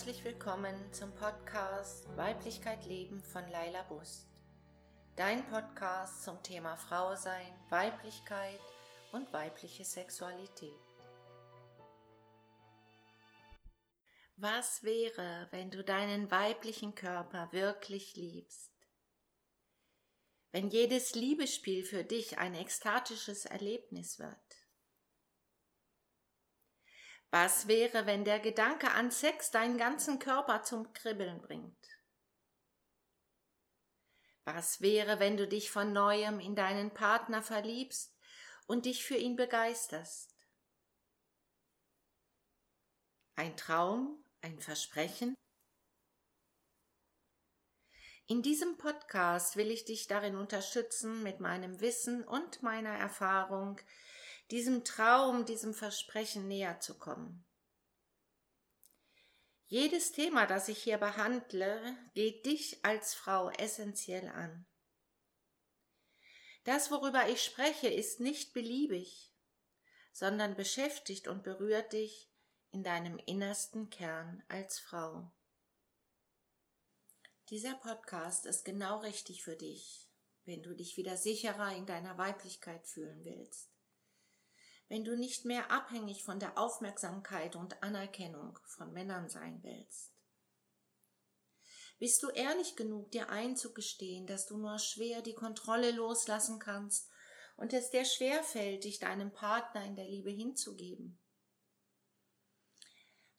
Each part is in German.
herzlich willkommen zum Podcast Weiblichkeit Leben von Laila Bust. Dein Podcast zum Thema Frau sein, Weiblichkeit und weibliche Sexualität. Was wäre, wenn du deinen weiblichen Körper wirklich liebst? Wenn jedes Liebesspiel für dich ein ekstatisches Erlebnis wird? Was wäre, wenn der Gedanke an Sex deinen ganzen Körper zum Kribbeln bringt? Was wäre, wenn du dich von neuem in deinen Partner verliebst und dich für ihn begeisterst? Ein Traum, ein Versprechen? In diesem Podcast will ich dich darin unterstützen, mit meinem Wissen und meiner Erfahrung diesem Traum, diesem Versprechen näher zu kommen. Jedes Thema, das ich hier behandle, geht dich als Frau essentiell an. Das, worüber ich spreche, ist nicht beliebig, sondern beschäftigt und berührt dich in deinem innersten Kern als Frau. Dieser Podcast ist genau richtig für dich, wenn du dich wieder sicherer in deiner Weiblichkeit fühlen willst wenn du nicht mehr abhängig von der Aufmerksamkeit und Anerkennung von Männern sein willst? Bist du ehrlich genug, dir einzugestehen, dass du nur schwer die Kontrolle loslassen kannst und es dir schwer fällt, dich deinem Partner in der Liebe hinzugeben?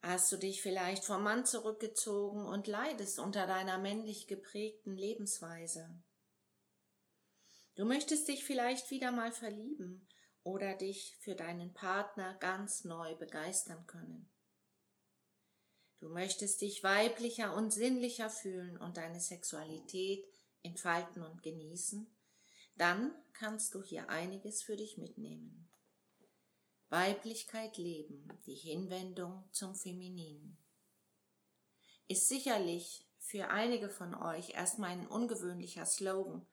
Hast du dich vielleicht vom Mann zurückgezogen und leidest unter deiner männlich geprägten Lebensweise? Du möchtest dich vielleicht wieder mal verlieben oder dich für deinen Partner ganz neu begeistern können. Du möchtest dich weiblicher und sinnlicher fühlen und deine Sexualität entfalten und genießen, dann kannst du hier einiges für dich mitnehmen. Weiblichkeit leben, die Hinwendung zum Femininen. Ist sicherlich für einige von euch erstmal ein ungewöhnlicher Slogan,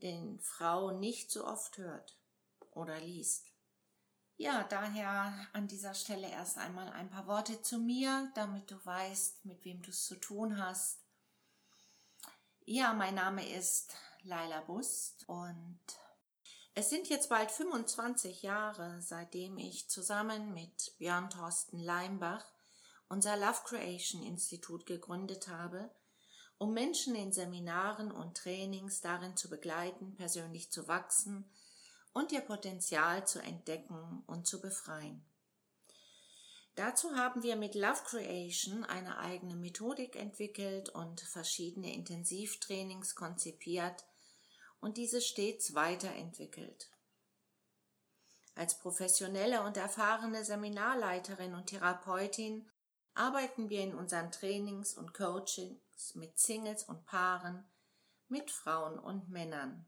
den Frau nicht so oft hört oder liest. Ja, daher an dieser Stelle erst einmal ein paar Worte zu mir, damit du weißt, mit wem du es zu tun hast. Ja, mein Name ist Laila Bust und es sind jetzt bald 25 Jahre, seitdem ich zusammen mit Björn Thorsten Leimbach unser Love Creation Institut gegründet habe, um Menschen in Seminaren und Trainings darin zu begleiten, persönlich zu wachsen, und ihr Potenzial zu entdecken und zu befreien. Dazu haben wir mit Love Creation eine eigene Methodik entwickelt und verschiedene Intensivtrainings konzipiert und diese stets weiterentwickelt. Als professionelle und erfahrene Seminarleiterin und Therapeutin arbeiten wir in unseren Trainings und Coachings mit Singles und Paaren, mit Frauen und Männern.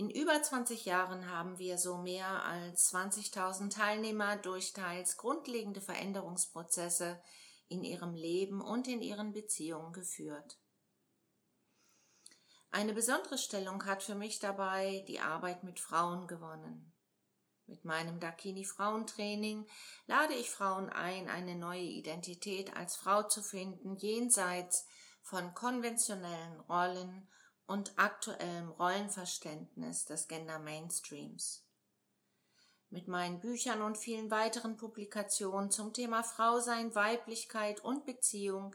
In über 20 Jahren haben wir so mehr als 20.000 Teilnehmer durch teils grundlegende Veränderungsprozesse in ihrem Leben und in ihren Beziehungen geführt. Eine besondere Stellung hat für mich dabei die Arbeit mit Frauen gewonnen. Mit meinem Dakini Frauentraining lade ich Frauen ein, eine neue Identität als Frau zu finden, jenseits von konventionellen Rollen und aktuellem Rollenverständnis des Gender Mainstreams. Mit meinen Büchern und vielen weiteren Publikationen zum Thema Frausein, Weiblichkeit und Beziehung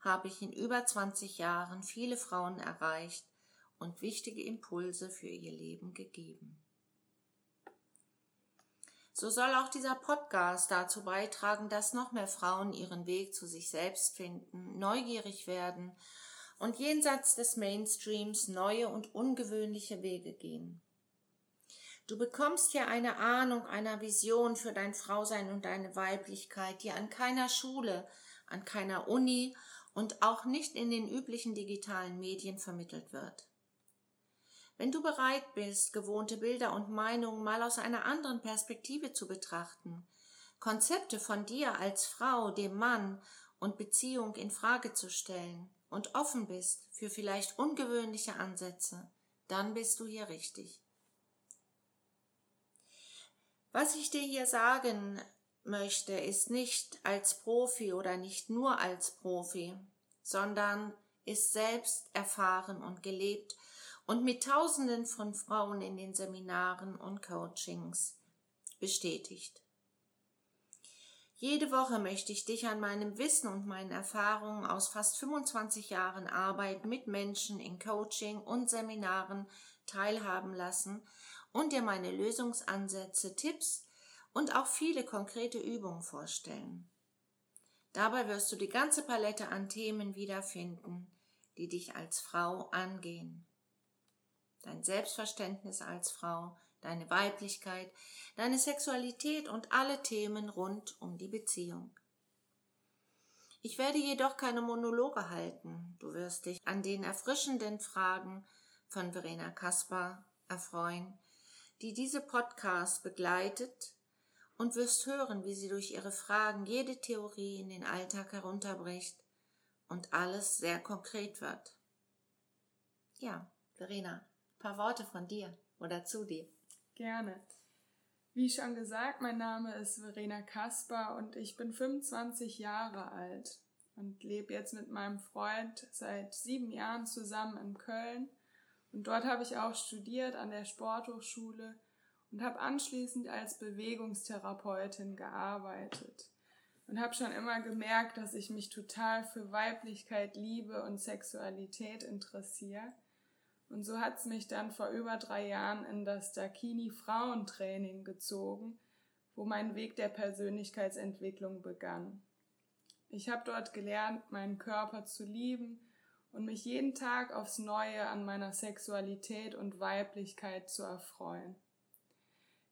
habe ich in über 20 Jahren viele Frauen erreicht und wichtige Impulse für ihr Leben gegeben. So soll auch dieser Podcast dazu beitragen, dass noch mehr Frauen ihren Weg zu sich selbst finden, neugierig werden und jenseits des Mainstreams neue und ungewöhnliche Wege gehen. Du bekommst hier eine Ahnung einer Vision für dein Frausein und deine Weiblichkeit, die an keiner Schule, an keiner Uni und auch nicht in den üblichen digitalen Medien vermittelt wird. Wenn du bereit bist, gewohnte Bilder und Meinungen mal aus einer anderen Perspektive zu betrachten, Konzepte von dir als Frau, dem Mann und Beziehung in Frage zu stellen, und offen bist für vielleicht ungewöhnliche Ansätze, dann bist du hier richtig. Was ich dir hier sagen möchte, ist nicht als Profi oder nicht nur als Profi, sondern ist selbst erfahren und gelebt und mit Tausenden von Frauen in den Seminaren und Coachings bestätigt. Jede Woche möchte ich dich an meinem Wissen und meinen Erfahrungen aus fast 25 Jahren Arbeit mit Menschen in Coaching und Seminaren teilhaben lassen und dir meine Lösungsansätze, Tipps und auch viele konkrete Übungen vorstellen. Dabei wirst du die ganze Palette an Themen wiederfinden, die dich als Frau angehen. Dein Selbstverständnis als Frau, deine Weiblichkeit, deine Sexualität und alle Themen rund um die Beziehung. Ich werde jedoch keine Monologe halten. Du wirst dich an den erfrischenden Fragen von Verena Kaspar erfreuen, die diese Podcast begleitet und wirst hören, wie sie durch ihre Fragen jede Theorie in den Alltag herunterbricht und alles sehr konkret wird. Ja, Verena, ein paar Worte von dir oder zu dir. Gerne. Wie schon gesagt, mein Name ist Verena Kasper und ich bin 25 Jahre alt und lebe jetzt mit meinem Freund seit sieben Jahren zusammen in Köln. Und dort habe ich auch studiert an der Sporthochschule und habe anschließend als Bewegungstherapeutin gearbeitet und habe schon immer gemerkt, dass ich mich total für Weiblichkeit, Liebe und Sexualität interessiere und so hat's mich dann vor über drei Jahren in das Dakini Frauentraining gezogen, wo mein Weg der Persönlichkeitsentwicklung begann. Ich habe dort gelernt, meinen Körper zu lieben und mich jeden Tag aufs Neue an meiner Sexualität und Weiblichkeit zu erfreuen.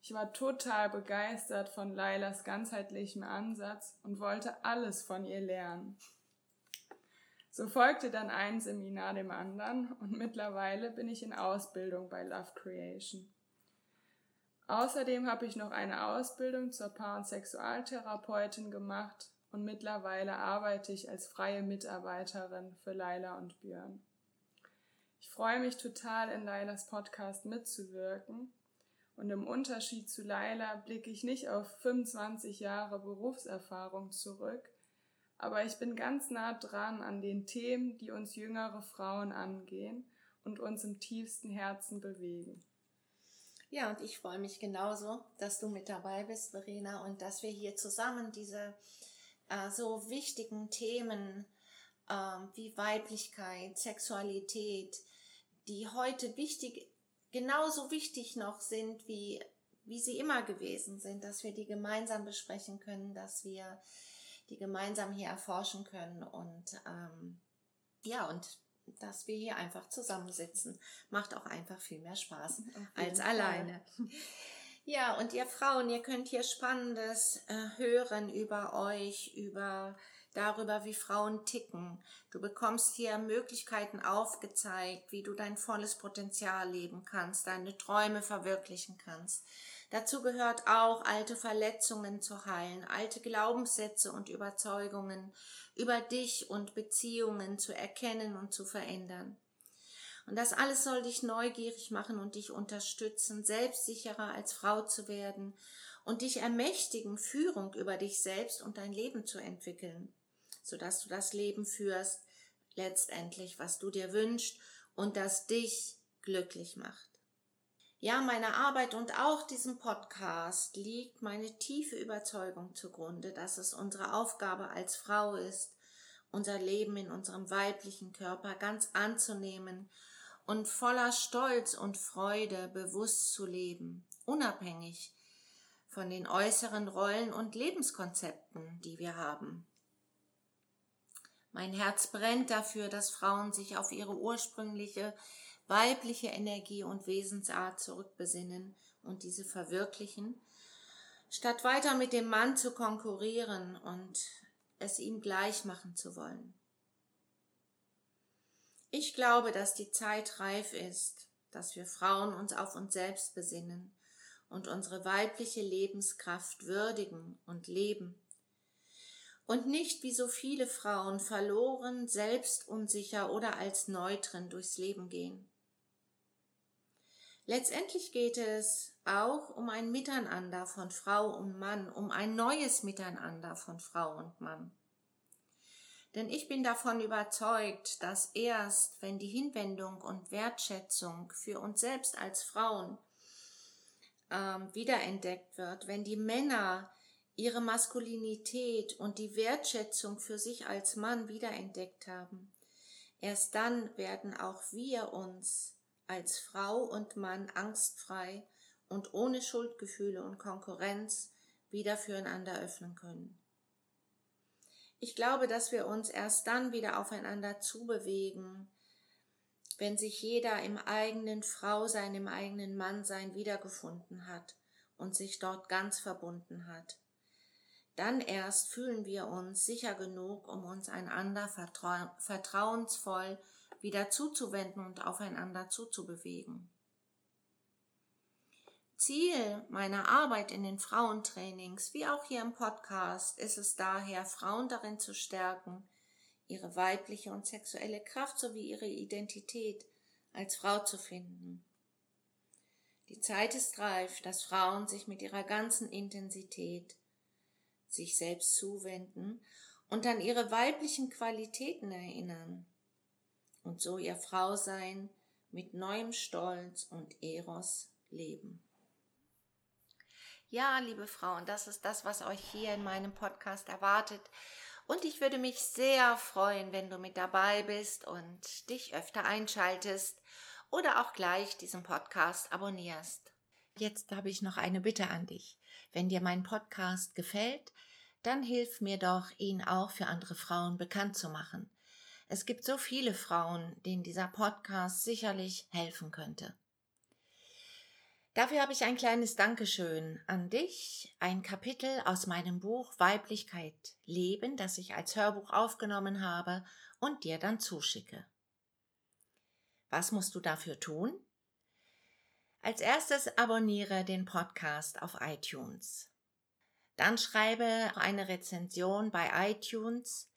Ich war total begeistert von Lailas ganzheitlichem Ansatz und wollte alles von ihr lernen. So folgte dann ein Seminar dem anderen und mittlerweile bin ich in Ausbildung bei Love Creation. Außerdem habe ich noch eine Ausbildung zur Paar- und Sexualtherapeutin gemacht und mittlerweile arbeite ich als freie Mitarbeiterin für Laila und Björn. Ich freue mich total, in Lailas Podcast mitzuwirken und im Unterschied zu Laila blicke ich nicht auf 25 Jahre Berufserfahrung zurück, aber ich bin ganz nah dran an den Themen, die uns jüngere Frauen angehen und uns im tiefsten Herzen bewegen. Ja, und ich freue mich genauso, dass du mit dabei bist, Verena, und dass wir hier zusammen diese äh, so wichtigen Themen äh, wie Weiblichkeit, Sexualität, die heute wichtig, genauso wichtig noch sind, wie, wie sie immer gewesen sind, dass wir die gemeinsam besprechen können, dass wir die gemeinsam hier erforschen können und ähm, ja, und dass wir hier einfach zusammensitzen. Macht auch einfach viel mehr Spaß als Fall. alleine. Ja, und ihr Frauen, ihr könnt hier Spannendes äh, hören über euch, über darüber, wie Frauen ticken. Du bekommst hier Möglichkeiten aufgezeigt, wie du dein volles Potenzial leben kannst, deine Träume verwirklichen kannst. Dazu gehört auch, alte Verletzungen zu heilen, alte Glaubenssätze und Überzeugungen über dich und Beziehungen zu erkennen und zu verändern. Und das alles soll dich neugierig machen und dich unterstützen, selbstsicherer als Frau zu werden und dich ermächtigen, Führung über dich selbst und dein Leben zu entwickeln, sodass du das Leben führst, letztendlich, was du dir wünschst und das dich glücklich macht. Ja, meiner Arbeit und auch diesem Podcast liegt meine tiefe Überzeugung zugrunde, dass es unsere Aufgabe als Frau ist, unser Leben in unserem weiblichen Körper ganz anzunehmen und voller Stolz und Freude bewusst zu leben, unabhängig von den äußeren Rollen und Lebenskonzepten, die wir haben. Mein Herz brennt dafür, dass Frauen sich auf ihre ursprüngliche weibliche Energie und Wesensart zurückbesinnen und diese verwirklichen, statt weiter mit dem Mann zu konkurrieren und es ihm gleich machen zu wollen. Ich glaube, dass die Zeit reif ist, dass wir Frauen uns auf uns selbst besinnen und unsere weibliche Lebenskraft würdigen und leben und nicht wie so viele Frauen verloren, selbstunsicher oder als Neutren durchs Leben gehen. Letztendlich geht es auch um ein Miteinander von Frau und Mann, um ein neues Miteinander von Frau und Mann. Denn ich bin davon überzeugt, dass erst, wenn die Hinwendung und Wertschätzung für uns selbst als Frauen ähm, wiederentdeckt wird, wenn die Männer ihre Maskulinität und die Wertschätzung für sich als Mann wiederentdeckt haben, erst dann werden auch wir uns als Frau und Mann angstfrei und ohne Schuldgefühle und Konkurrenz wieder füreinander öffnen können. Ich glaube, dass wir uns erst dann wieder aufeinander zubewegen, wenn sich jeder im eigenen Frau sein, im eigenen Mann sein wiedergefunden hat und sich dort ganz verbunden hat. Dann erst fühlen wir uns sicher genug, um uns einander vertrau vertrauensvoll wieder zuzuwenden und aufeinander zuzubewegen. Ziel meiner Arbeit in den Frauentrainings, wie auch hier im Podcast, ist es daher, Frauen darin zu stärken, ihre weibliche und sexuelle Kraft sowie ihre Identität als Frau zu finden. Die Zeit ist reif, dass Frauen sich mit ihrer ganzen Intensität sich selbst zuwenden und an ihre weiblichen Qualitäten erinnern und so ihr Frausein mit neuem Stolz und Eros leben. Ja, liebe Frauen, das ist das, was euch hier in meinem Podcast erwartet. Und ich würde mich sehr freuen, wenn du mit dabei bist und dich öfter einschaltest oder auch gleich diesen Podcast abonnierst. Jetzt habe ich noch eine Bitte an dich. Wenn dir mein Podcast gefällt, dann hilf mir doch, ihn auch für andere Frauen bekannt zu machen. Es gibt so viele Frauen, denen dieser Podcast sicherlich helfen könnte. Dafür habe ich ein kleines Dankeschön an dich, ein Kapitel aus meinem Buch Weiblichkeit Leben, das ich als Hörbuch aufgenommen habe und dir dann zuschicke. Was musst du dafür tun? Als erstes abonniere den Podcast auf iTunes. Dann schreibe eine Rezension bei iTunes,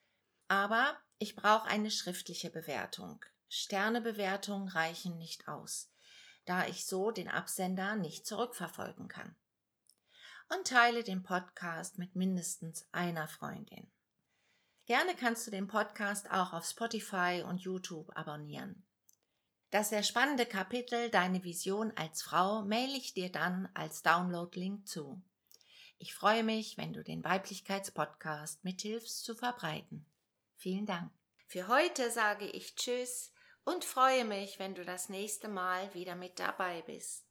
aber ich brauche eine schriftliche Bewertung. Sternebewertungen reichen nicht aus da ich so den Absender nicht zurückverfolgen kann. Und teile den Podcast mit mindestens einer Freundin. Gerne kannst du den Podcast auch auf Spotify und YouTube abonnieren. Das sehr spannende Kapitel Deine Vision als Frau mail ich dir dann als Download-Link zu. Ich freue mich, wenn du den Weiblichkeitspodcast mithilfst zu verbreiten. Vielen Dank. Für heute sage ich Tschüss und freue mich, wenn du das nächste Mal wieder mit dabei bist.